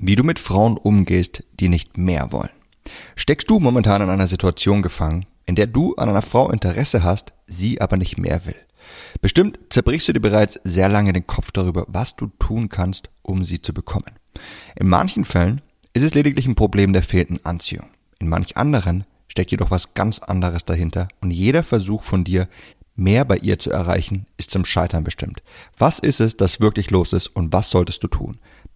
Wie du mit Frauen umgehst, die nicht mehr wollen. Steckst du momentan in einer Situation gefangen, in der du an einer Frau Interesse hast, sie aber nicht mehr will? Bestimmt zerbrichst du dir bereits sehr lange den Kopf darüber, was du tun kannst, um sie zu bekommen. In manchen Fällen ist es lediglich ein Problem der fehlenden Anziehung. In manch anderen steckt jedoch was ganz anderes dahinter und jeder Versuch von dir, mehr bei ihr zu erreichen, ist zum Scheitern bestimmt. Was ist es, das wirklich los ist und was solltest du tun?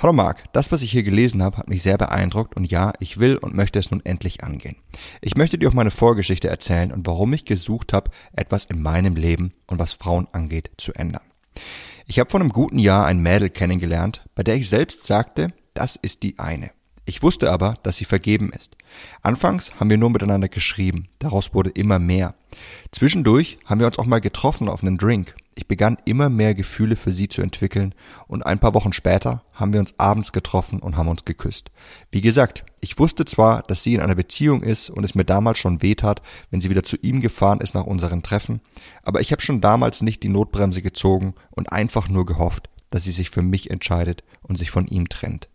Hallo Marc, das, was ich hier gelesen habe, hat mich sehr beeindruckt und ja, ich will und möchte es nun endlich angehen. Ich möchte dir auch meine Vorgeschichte erzählen und warum ich gesucht habe, etwas in meinem Leben und was Frauen angeht, zu ändern. Ich habe vor einem guten Jahr ein Mädel kennengelernt, bei der ich selbst sagte, das ist die eine. Ich wusste aber, dass sie vergeben ist. Anfangs haben wir nur miteinander geschrieben, daraus wurde immer mehr. Zwischendurch haben wir uns auch mal getroffen auf einen Drink. Ich begann immer mehr Gefühle für sie zu entwickeln und ein paar Wochen später haben wir uns abends getroffen und haben uns geküsst. Wie gesagt, ich wusste zwar, dass sie in einer Beziehung ist und es mir damals schon wehtat, wenn sie wieder zu ihm gefahren ist nach unseren Treffen, aber ich habe schon damals nicht die Notbremse gezogen und einfach nur gehofft, dass sie sich für mich entscheidet und sich von ihm trennt.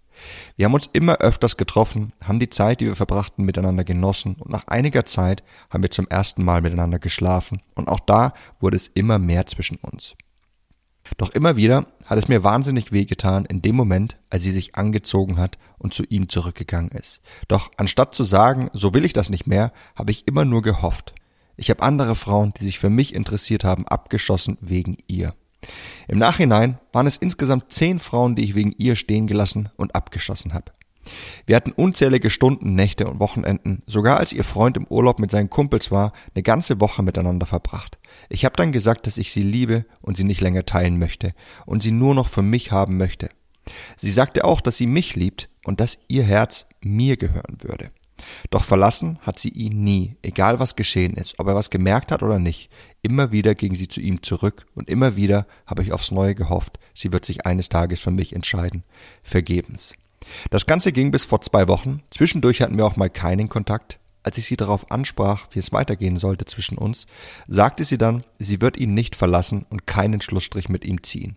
Wir haben uns immer öfters getroffen, haben die Zeit, die wir verbrachten, miteinander genossen und nach einiger Zeit haben wir zum ersten Mal miteinander geschlafen und auch da wurde es immer mehr zwischen uns. Doch immer wieder hat es mir wahnsinnig wehgetan in dem Moment, als sie sich angezogen hat und zu ihm zurückgegangen ist. Doch anstatt zu sagen, so will ich das nicht mehr, habe ich immer nur gehofft. Ich habe andere Frauen, die sich für mich interessiert haben, abgeschossen wegen ihr. Im Nachhinein waren es insgesamt zehn Frauen, die ich wegen ihr stehen gelassen und abgeschossen habe. Wir hatten unzählige Stunden, Nächte und Wochenenden, sogar als ihr Freund im Urlaub mit seinen Kumpels war, eine ganze Woche miteinander verbracht. Ich habe dann gesagt, dass ich sie liebe und sie nicht länger teilen möchte und sie nur noch für mich haben möchte. Sie sagte auch, dass sie mich liebt und dass ihr Herz mir gehören würde. Doch verlassen hat sie ihn nie, egal was geschehen ist, ob er was gemerkt hat oder nicht. Immer wieder ging sie zu ihm zurück und immer wieder habe ich aufs Neue gehofft, sie wird sich eines Tages für mich entscheiden. Vergebens. Das Ganze ging bis vor zwei Wochen. Zwischendurch hatten wir auch mal keinen Kontakt. Als ich sie darauf ansprach, wie es weitergehen sollte zwischen uns, sagte sie dann, sie wird ihn nicht verlassen und keinen Schlussstrich mit ihm ziehen.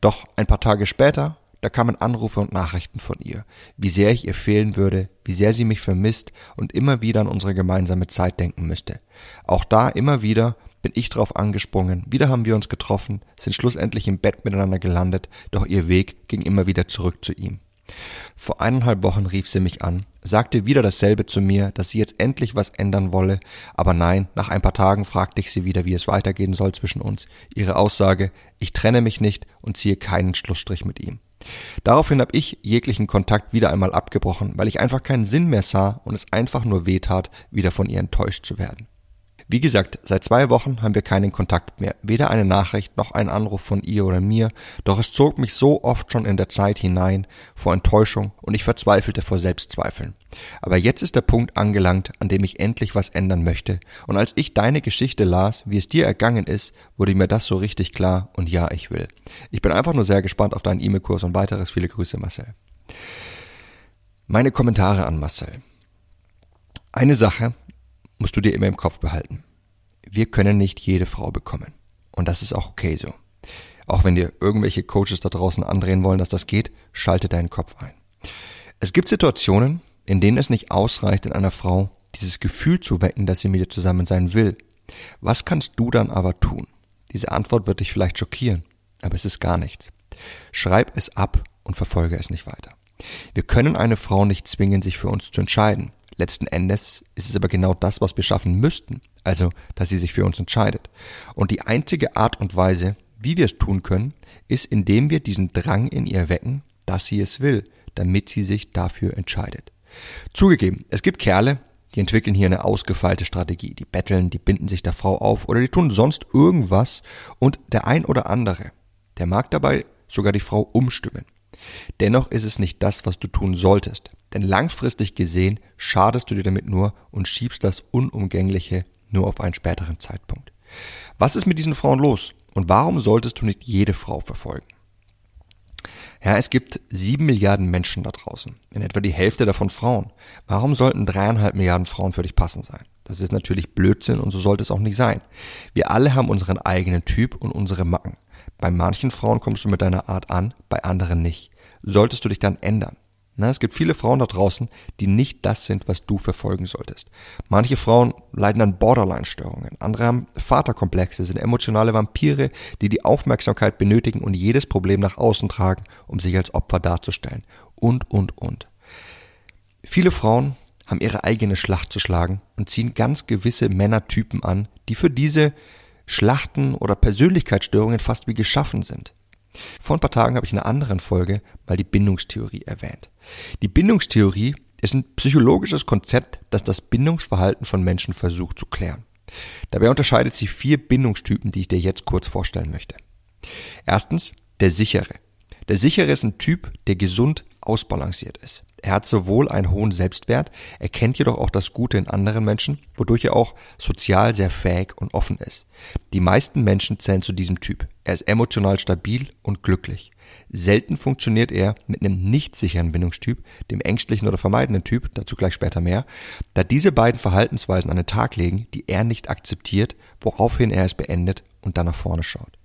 Doch ein paar Tage später da kamen Anrufe und Nachrichten von ihr, wie sehr ich ihr fehlen würde, wie sehr sie mich vermisst und immer wieder an unsere gemeinsame Zeit denken müsste. Auch da immer wieder bin ich drauf angesprungen, wieder haben wir uns getroffen, sind schlussendlich im Bett miteinander gelandet, doch ihr Weg ging immer wieder zurück zu ihm. Vor eineinhalb Wochen rief sie mich an, sagte wieder dasselbe zu mir, dass sie jetzt endlich was ändern wolle, aber nein, nach ein paar Tagen fragte ich sie wieder, wie es weitergehen soll zwischen uns. Ihre Aussage, ich trenne mich nicht und ziehe keinen Schlussstrich mit ihm. Daraufhin habe ich jeglichen Kontakt wieder einmal abgebrochen, weil ich einfach keinen Sinn mehr sah und es einfach nur wehtat, wieder von ihr enttäuscht zu werden. Wie gesagt, seit zwei Wochen haben wir keinen Kontakt mehr, weder eine Nachricht noch ein Anruf von ihr oder mir, doch es zog mich so oft schon in der Zeit hinein vor Enttäuschung und ich verzweifelte vor Selbstzweifeln. Aber jetzt ist der Punkt angelangt, an dem ich endlich was ändern möchte, und als ich deine Geschichte las, wie es dir ergangen ist, wurde mir das so richtig klar und ja, ich will. Ich bin einfach nur sehr gespannt auf deinen E-Mail-Kurs und weiteres viele Grüße, Marcel. Meine Kommentare an Marcel. Eine Sache, musst du dir immer im Kopf behalten. Wir können nicht jede Frau bekommen. Und das ist auch okay so. Auch wenn dir irgendwelche Coaches da draußen andrehen wollen, dass das geht, schalte deinen Kopf ein. Es gibt Situationen, in denen es nicht ausreicht, in einer Frau dieses Gefühl zu wecken, dass sie mit dir zusammen sein will. Was kannst du dann aber tun? Diese Antwort wird dich vielleicht schockieren, aber es ist gar nichts. Schreib es ab und verfolge es nicht weiter. Wir können eine Frau nicht zwingen, sich für uns zu entscheiden. Letzten Endes ist es aber genau das, was wir schaffen müssten, also dass sie sich für uns entscheidet. Und die einzige Art und Weise, wie wir es tun können, ist, indem wir diesen Drang in ihr wecken, dass sie es will, damit sie sich dafür entscheidet. Zugegeben, es gibt Kerle, die entwickeln hier eine ausgefeilte Strategie. Die betteln, die binden sich der Frau auf oder die tun sonst irgendwas und der ein oder andere, der mag dabei sogar die Frau umstimmen. Dennoch ist es nicht das, was du tun solltest, denn langfristig gesehen schadest du dir damit nur und schiebst das Unumgängliche nur auf einen späteren Zeitpunkt. Was ist mit diesen Frauen los und warum solltest du nicht jede Frau verfolgen? Ja, es gibt sieben Milliarden Menschen da draußen, in etwa die Hälfte davon Frauen. Warum sollten dreieinhalb Milliarden Frauen für dich passend sein? Das ist natürlich Blödsinn und so sollte es auch nicht sein. Wir alle haben unseren eigenen Typ und unsere Macken. Bei manchen Frauen kommst du mit deiner Art an, bei anderen nicht. Solltest du dich dann ändern? Na, es gibt viele Frauen da draußen, die nicht das sind, was du verfolgen solltest. Manche Frauen leiden an Borderline-Störungen, andere haben Vaterkomplexe, sind emotionale Vampire, die die Aufmerksamkeit benötigen und jedes Problem nach außen tragen, um sich als Opfer darzustellen. Und, und, und. Viele Frauen haben ihre eigene Schlacht zu schlagen und ziehen ganz gewisse Männertypen an, die für diese Schlachten oder Persönlichkeitsstörungen fast wie geschaffen sind. Vor ein paar Tagen habe ich in einer anderen Folge mal die Bindungstheorie erwähnt. Die Bindungstheorie ist ein psychologisches Konzept, das das Bindungsverhalten von Menschen versucht zu klären. Dabei unterscheidet sie vier Bindungstypen, die ich dir jetzt kurz vorstellen möchte. Erstens der sichere. Der sichere ist ein Typ, der gesund ausbalanciert ist. Er hat sowohl einen hohen Selbstwert, er kennt jedoch auch das Gute in anderen Menschen, wodurch er auch sozial sehr fähig und offen ist. Die meisten Menschen zählen zu diesem Typ. Er ist emotional stabil und glücklich. Selten funktioniert er mit einem nicht sicheren Bindungstyp, dem ängstlichen oder vermeidenden Typ, dazu gleich später mehr, da diese beiden Verhaltensweisen an den Tag legen, die er nicht akzeptiert, woraufhin er es beendet und dann nach vorne schaut.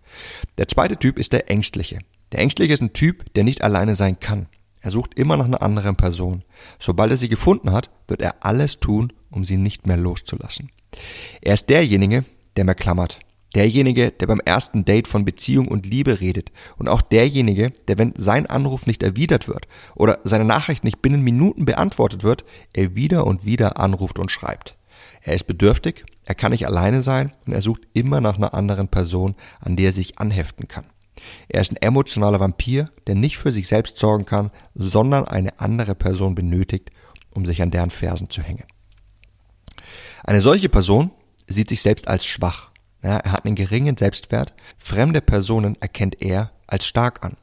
Der zweite Typ ist der ängstliche. Der ängstliche ist ein Typ, der nicht alleine sein kann. Er sucht immer nach einer anderen Person. Sobald er sie gefunden hat, wird er alles tun, um sie nicht mehr loszulassen. Er ist derjenige, der mehr klammert. Derjenige, der beim ersten Date von Beziehung und Liebe redet. Und auch derjenige, der, wenn sein Anruf nicht erwidert wird oder seine Nachricht nicht binnen Minuten beantwortet wird, er wieder und wieder anruft und schreibt. Er ist bedürftig, er kann nicht alleine sein und er sucht immer nach einer anderen Person, an der er sich anheften kann. Er ist ein emotionaler Vampir, der nicht für sich selbst sorgen kann, sondern eine andere Person benötigt, um sich an deren Fersen zu hängen. Eine solche Person sieht sich selbst als schwach. Ja, er hat einen geringen Selbstwert. Fremde Personen erkennt er als stark an.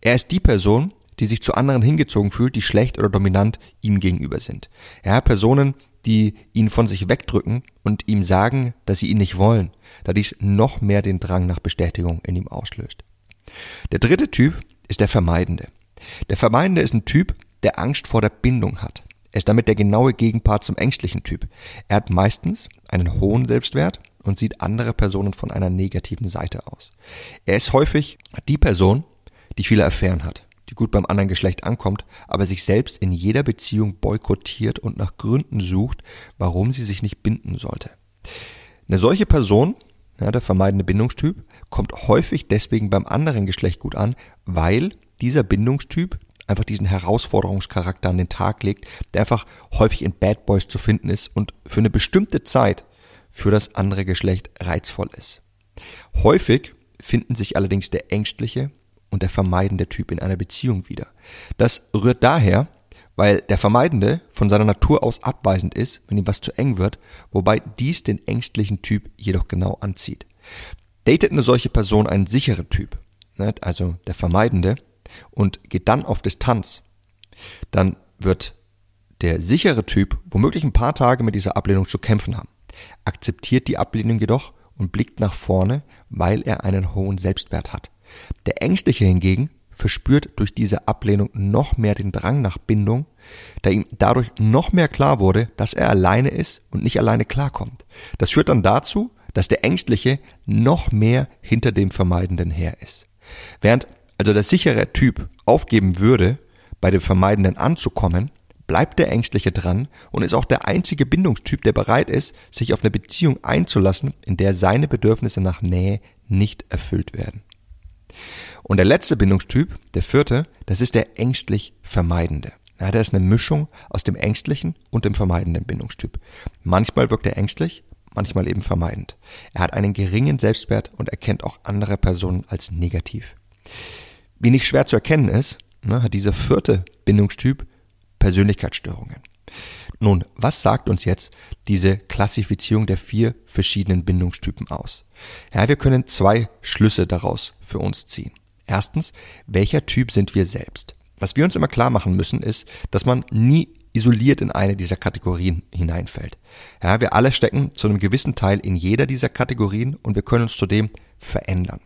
Er ist die Person, die sich zu anderen hingezogen fühlt, die schlecht oder dominant ihm gegenüber sind. Ja, Personen, die ihn von sich wegdrücken und ihm sagen, dass sie ihn nicht wollen, da dies noch mehr den Drang nach Bestätigung in ihm auslöst. Der dritte Typ ist der Vermeidende. Der Vermeidende ist ein Typ, der Angst vor der Bindung hat. Er ist damit der genaue Gegenpart zum ängstlichen Typ. Er hat meistens einen hohen Selbstwert und sieht andere Personen von einer negativen Seite aus. Er ist häufig die Person, die viele Affären hat, die gut beim anderen Geschlecht ankommt, aber sich selbst in jeder Beziehung boykottiert und nach Gründen sucht, warum sie sich nicht binden sollte. Eine solche Person, ja, der vermeidende Bindungstyp, kommt häufig deswegen beim anderen Geschlecht gut an, weil dieser Bindungstyp einfach diesen Herausforderungscharakter an den Tag legt, der einfach häufig in Bad Boys zu finden ist und für eine bestimmte Zeit für das andere Geschlecht reizvoll ist. Häufig finden sich allerdings der ängstliche und der vermeidende Typ in einer Beziehung wieder. Das rührt daher, weil der Vermeidende von seiner Natur aus abweisend ist, wenn ihm was zu eng wird, wobei dies den ängstlichen Typ jedoch genau anzieht. Datet eine solche Person einen sicheren Typ, also der Vermeidende, und geht dann auf Distanz, dann wird der sichere Typ womöglich ein paar Tage mit dieser Ablehnung zu kämpfen haben, akzeptiert die Ablehnung jedoch und blickt nach vorne, weil er einen hohen Selbstwert hat. Der Ängstliche hingegen verspürt durch diese Ablehnung noch mehr den Drang nach Bindung, da ihm dadurch noch mehr klar wurde, dass er alleine ist und nicht alleine klarkommt. Das führt dann dazu, dass der Ängstliche noch mehr hinter dem Vermeidenden her ist. Während also der sichere Typ aufgeben würde, bei dem Vermeidenden anzukommen, bleibt der Ängstliche dran und ist auch der einzige Bindungstyp, der bereit ist, sich auf eine Beziehung einzulassen, in der seine Bedürfnisse nach Nähe nicht erfüllt werden. Und der letzte Bindungstyp, der vierte, das ist der ängstlich Vermeidende. Ja, der ist eine Mischung aus dem ängstlichen und dem vermeidenden Bindungstyp. Manchmal wirkt er ängstlich, manchmal eben vermeidend. Er hat einen geringen Selbstwert und erkennt auch andere Personen als negativ. Wie nicht schwer zu erkennen ist, ne, hat dieser vierte Bindungstyp Persönlichkeitsstörungen. Nun, was sagt uns jetzt diese Klassifizierung der vier verschiedenen Bindungstypen aus? Ja, wir können zwei Schlüsse daraus für uns ziehen. Erstens, welcher Typ sind wir selbst? Was wir uns immer klar machen müssen, ist, dass man nie isoliert in eine dieser Kategorien hineinfällt. Ja, wir alle stecken zu einem gewissen Teil in jeder dieser Kategorien und wir können uns zudem verändern.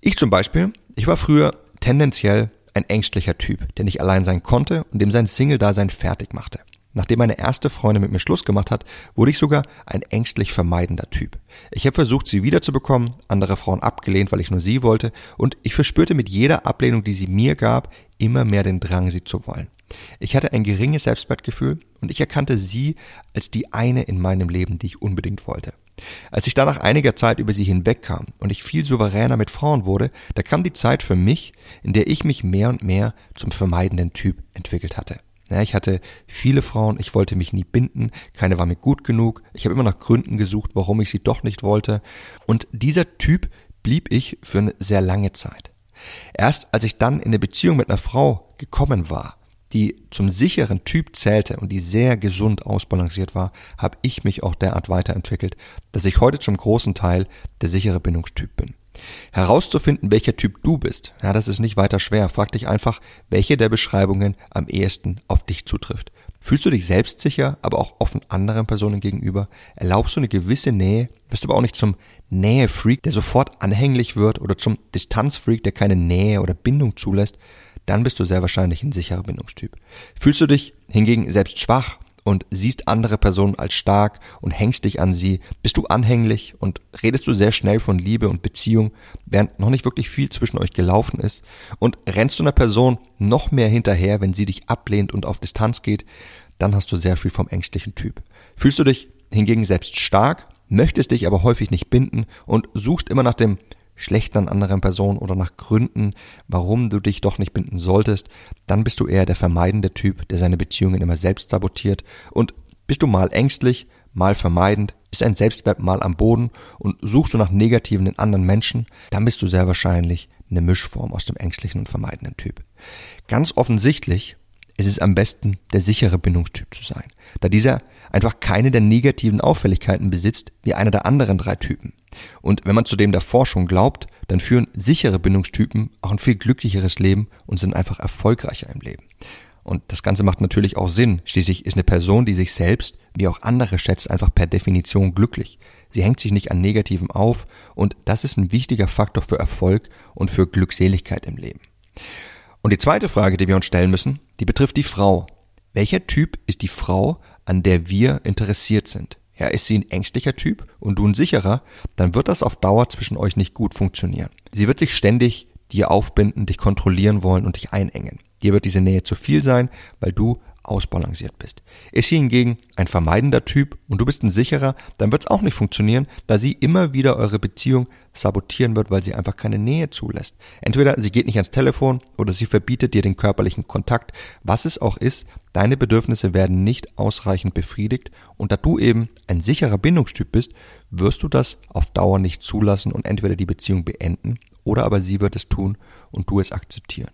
Ich zum Beispiel, ich war früher tendenziell ein ängstlicher Typ, der nicht allein sein konnte und dem sein Single-Dasein fertig machte. Nachdem meine erste Freundin mit mir Schluss gemacht hat, wurde ich sogar ein ängstlich vermeidender Typ. Ich habe versucht, sie wiederzubekommen, andere Frauen abgelehnt, weil ich nur sie wollte, und ich verspürte mit jeder Ablehnung, die sie mir gab, immer mehr den Drang, sie zu wollen. Ich hatte ein geringes Selbstwertgefühl und ich erkannte sie als die eine in meinem Leben, die ich unbedingt wollte. Als ich dann nach einiger Zeit über sie hinwegkam und ich viel souveräner mit Frauen wurde, da kam die Zeit für mich, in der ich mich mehr und mehr zum vermeidenden Typ entwickelt hatte. Ja, ich hatte viele Frauen, ich wollte mich nie binden, keine war mir gut genug, ich habe immer nach Gründen gesucht, warum ich sie doch nicht wollte. Und dieser Typ blieb ich für eine sehr lange Zeit. Erst als ich dann in eine Beziehung mit einer Frau gekommen war, die zum sicheren Typ zählte und die sehr gesund ausbalanciert war, habe ich mich auch derart weiterentwickelt, dass ich heute zum großen Teil der sichere Bindungstyp bin. Herauszufinden, welcher Typ du bist, ja, das ist nicht weiter schwer. Frag dich einfach, welche der Beschreibungen am ehesten auf dich zutrifft. Fühlst du dich selbstsicher, aber auch offen anderen Personen gegenüber? Erlaubst du eine gewisse Nähe, bist aber auch nicht zum Nähe-Freak, der sofort anhänglich wird oder zum Distanz-Freak, der keine Nähe oder Bindung zulässt? Dann bist du sehr wahrscheinlich ein sicherer Bindungstyp. Fühlst du dich hingegen selbst schwach, und siehst andere Personen als stark und hängst dich an sie, bist du anhänglich und redest du sehr schnell von Liebe und Beziehung, während noch nicht wirklich viel zwischen euch gelaufen ist und rennst du einer Person noch mehr hinterher, wenn sie dich ablehnt und auf Distanz geht, dann hast du sehr viel vom ängstlichen Typ. Fühlst du dich hingegen selbst stark, möchtest dich aber häufig nicht binden und suchst immer nach dem schlecht an anderen Personen oder nach Gründen, warum du dich doch nicht binden solltest, dann bist du eher der vermeidende Typ, der seine Beziehungen immer selbst sabotiert und bist du mal ängstlich, mal vermeidend, ist ein Selbstwert mal am Boden und suchst du nach Negativen in anderen Menschen, dann bist du sehr wahrscheinlich eine Mischform aus dem ängstlichen und vermeidenden Typ. Ganz offensichtlich ist es am besten, der sichere Bindungstyp zu sein, da dieser einfach keine der negativen Auffälligkeiten besitzt wie einer der anderen drei Typen. Und wenn man zudem der Forschung glaubt, dann führen sichere Bindungstypen auch ein viel glücklicheres Leben und sind einfach erfolgreicher im Leben. Und das Ganze macht natürlich auch Sinn. Schließlich ist eine Person, die sich selbst wie auch andere schätzt, einfach per Definition glücklich. Sie hängt sich nicht an Negativen auf und das ist ein wichtiger Faktor für Erfolg und für Glückseligkeit im Leben. Und die zweite Frage, die wir uns stellen müssen, die betrifft die Frau. Welcher Typ ist die Frau, an der wir interessiert sind? Ja, ist sie ein ängstlicher Typ und du ein sicherer, dann wird das auf Dauer zwischen euch nicht gut funktionieren. Sie wird sich ständig dir aufbinden, dich kontrollieren wollen und dich einengen. Dir wird diese Nähe zu viel sein, weil du ausbalanciert bist. Ist sie hingegen ein vermeidender Typ und du bist ein sicherer, dann wird es auch nicht funktionieren, da sie immer wieder eure Beziehung sabotieren wird, weil sie einfach keine Nähe zulässt. Entweder sie geht nicht ans Telefon oder sie verbietet dir den körperlichen Kontakt. Was es auch ist, deine Bedürfnisse werden nicht ausreichend befriedigt und da du eben ein sicherer Bindungstyp bist, wirst du das auf Dauer nicht zulassen und entweder die Beziehung beenden oder aber sie wird es tun und du es akzeptieren.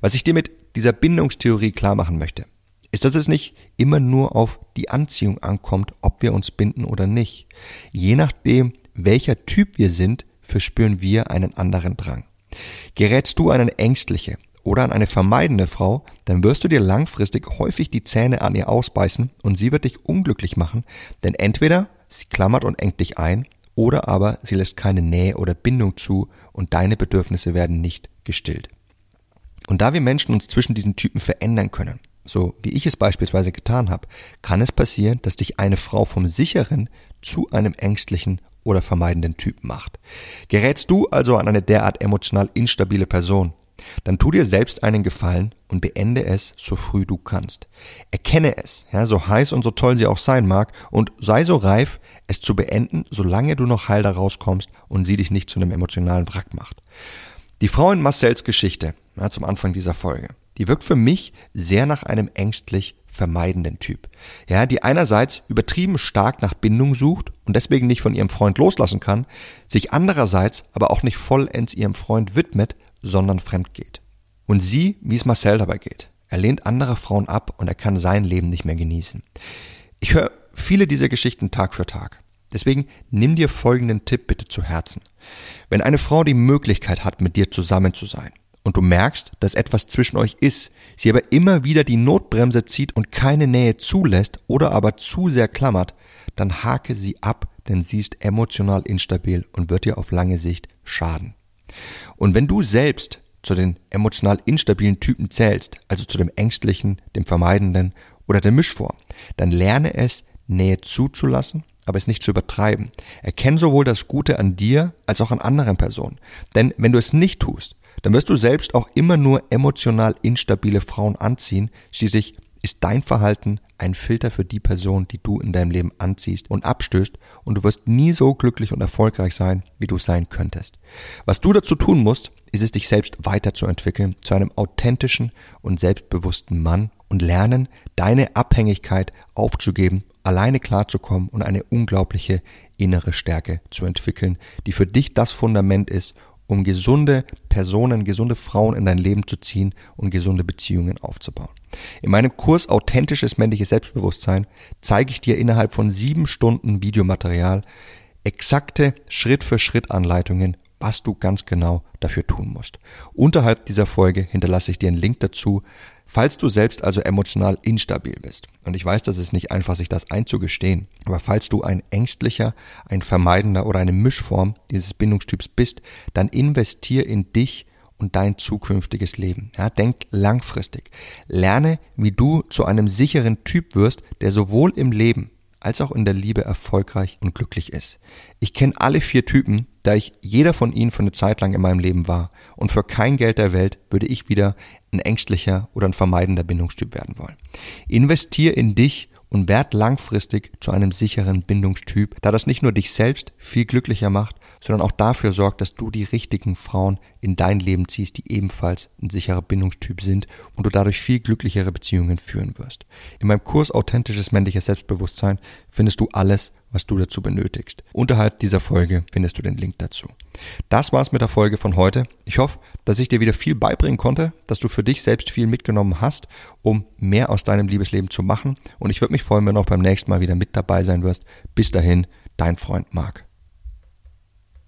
Was ich dir mit dieser Bindungstheorie klar machen möchte, ist, dass es nicht immer nur auf die Anziehung ankommt, ob wir uns binden oder nicht. Je nachdem, welcher Typ wir sind, verspüren wir einen anderen Drang. Gerätst du an eine ängstliche oder an eine vermeidende Frau, dann wirst du dir langfristig häufig die Zähne an ihr ausbeißen und sie wird dich unglücklich machen, denn entweder sie klammert und engt dich ein, oder aber sie lässt keine Nähe oder Bindung zu und deine Bedürfnisse werden nicht gestillt. Und da wir Menschen uns zwischen diesen Typen verändern können, so wie ich es beispielsweise getan habe, kann es passieren, dass dich eine Frau vom sicheren zu einem ängstlichen oder vermeidenden Typ macht. Gerätst du also an eine derart emotional instabile Person, dann tu dir selbst einen Gefallen und beende es so früh du kannst. Erkenne es, ja, so heiß und so toll sie auch sein mag, und sei so reif, es zu beenden, solange du noch heil daraus kommst und sie dich nicht zu einem emotionalen Wrack macht. Die Frau in Marcells Geschichte, ja, zum Anfang dieser Folge, die wirkt für mich sehr nach einem ängstlich vermeidenden Typ. Ja, die einerseits übertrieben stark nach Bindung sucht und deswegen nicht von ihrem Freund loslassen kann, sich andererseits aber auch nicht vollends ihrem Freund widmet, sondern fremd geht. Und sieh, wie es Marcel dabei geht. Er lehnt andere Frauen ab und er kann sein Leben nicht mehr genießen. Ich höre viele dieser Geschichten Tag für Tag. Deswegen nimm dir folgenden Tipp bitte zu Herzen. Wenn eine Frau die Möglichkeit hat, mit dir zusammen zu sein und du merkst, dass etwas zwischen euch ist, sie aber immer wieder die Notbremse zieht und keine Nähe zulässt oder aber zu sehr klammert, dann hake sie ab, denn sie ist emotional instabil und wird dir auf lange Sicht schaden. Und wenn du selbst zu den emotional instabilen Typen zählst, also zu dem ängstlichen, dem vermeidenden oder der Mischform, dann lerne es, Nähe zuzulassen, aber es nicht zu übertreiben. Erkenne sowohl das Gute an dir als auch an anderen Personen. Denn wenn du es nicht tust, dann wirst du selbst auch immer nur emotional instabile Frauen anziehen. Schließlich ist dein Verhalten ein Filter für die Person, die du in deinem Leben anziehst und abstößt und du wirst nie so glücklich und erfolgreich sein, wie du sein könntest. Was du dazu tun musst, ist es, dich selbst weiterzuentwickeln zu einem authentischen und selbstbewussten Mann und lernen, deine Abhängigkeit aufzugeben, alleine klarzukommen und eine unglaubliche innere Stärke zu entwickeln, die für dich das Fundament ist, um gesunde Personen, gesunde Frauen in dein Leben zu ziehen und gesunde Beziehungen aufzubauen. In meinem Kurs Authentisches männliches Selbstbewusstsein zeige ich dir innerhalb von sieben Stunden Videomaterial exakte Schritt-für-Schritt-Anleitungen, was du ganz genau dafür tun musst. Unterhalb dieser Folge hinterlasse ich dir einen Link dazu, falls du selbst also emotional instabil bist. Und ich weiß, das ist nicht einfach, sich das einzugestehen, aber falls du ein ängstlicher, ein vermeidender oder eine Mischform dieses Bindungstyps bist, dann investier in dich und dein zukünftiges Leben. Ja, denk langfristig. Lerne, wie du zu einem sicheren Typ wirst, der sowohl im Leben als auch in der Liebe erfolgreich und glücklich ist. Ich kenne alle vier Typen, da ich jeder von ihnen für eine Zeit lang in meinem Leben war. Und für kein Geld der Welt würde ich wieder ein ängstlicher oder ein vermeidender Bindungstyp werden wollen. Investier in dich und werd langfristig zu einem sicheren Bindungstyp, da das nicht nur dich selbst viel glücklicher macht, sondern auch dafür sorgt, dass du die richtigen Frauen in dein Leben ziehst, die ebenfalls ein sicherer Bindungstyp sind und du dadurch viel glücklichere Beziehungen führen wirst. In meinem Kurs Authentisches männliches Selbstbewusstsein findest du alles, was du dazu benötigst. Unterhalb dieser Folge findest du den Link dazu. Das war's mit der Folge von heute. Ich hoffe, dass ich dir wieder viel beibringen konnte, dass du für dich selbst viel mitgenommen hast, um mehr aus deinem Liebesleben zu machen. Und ich würde mich freuen, wenn du auch beim nächsten Mal wieder mit dabei sein wirst. Bis dahin, dein Freund Marc.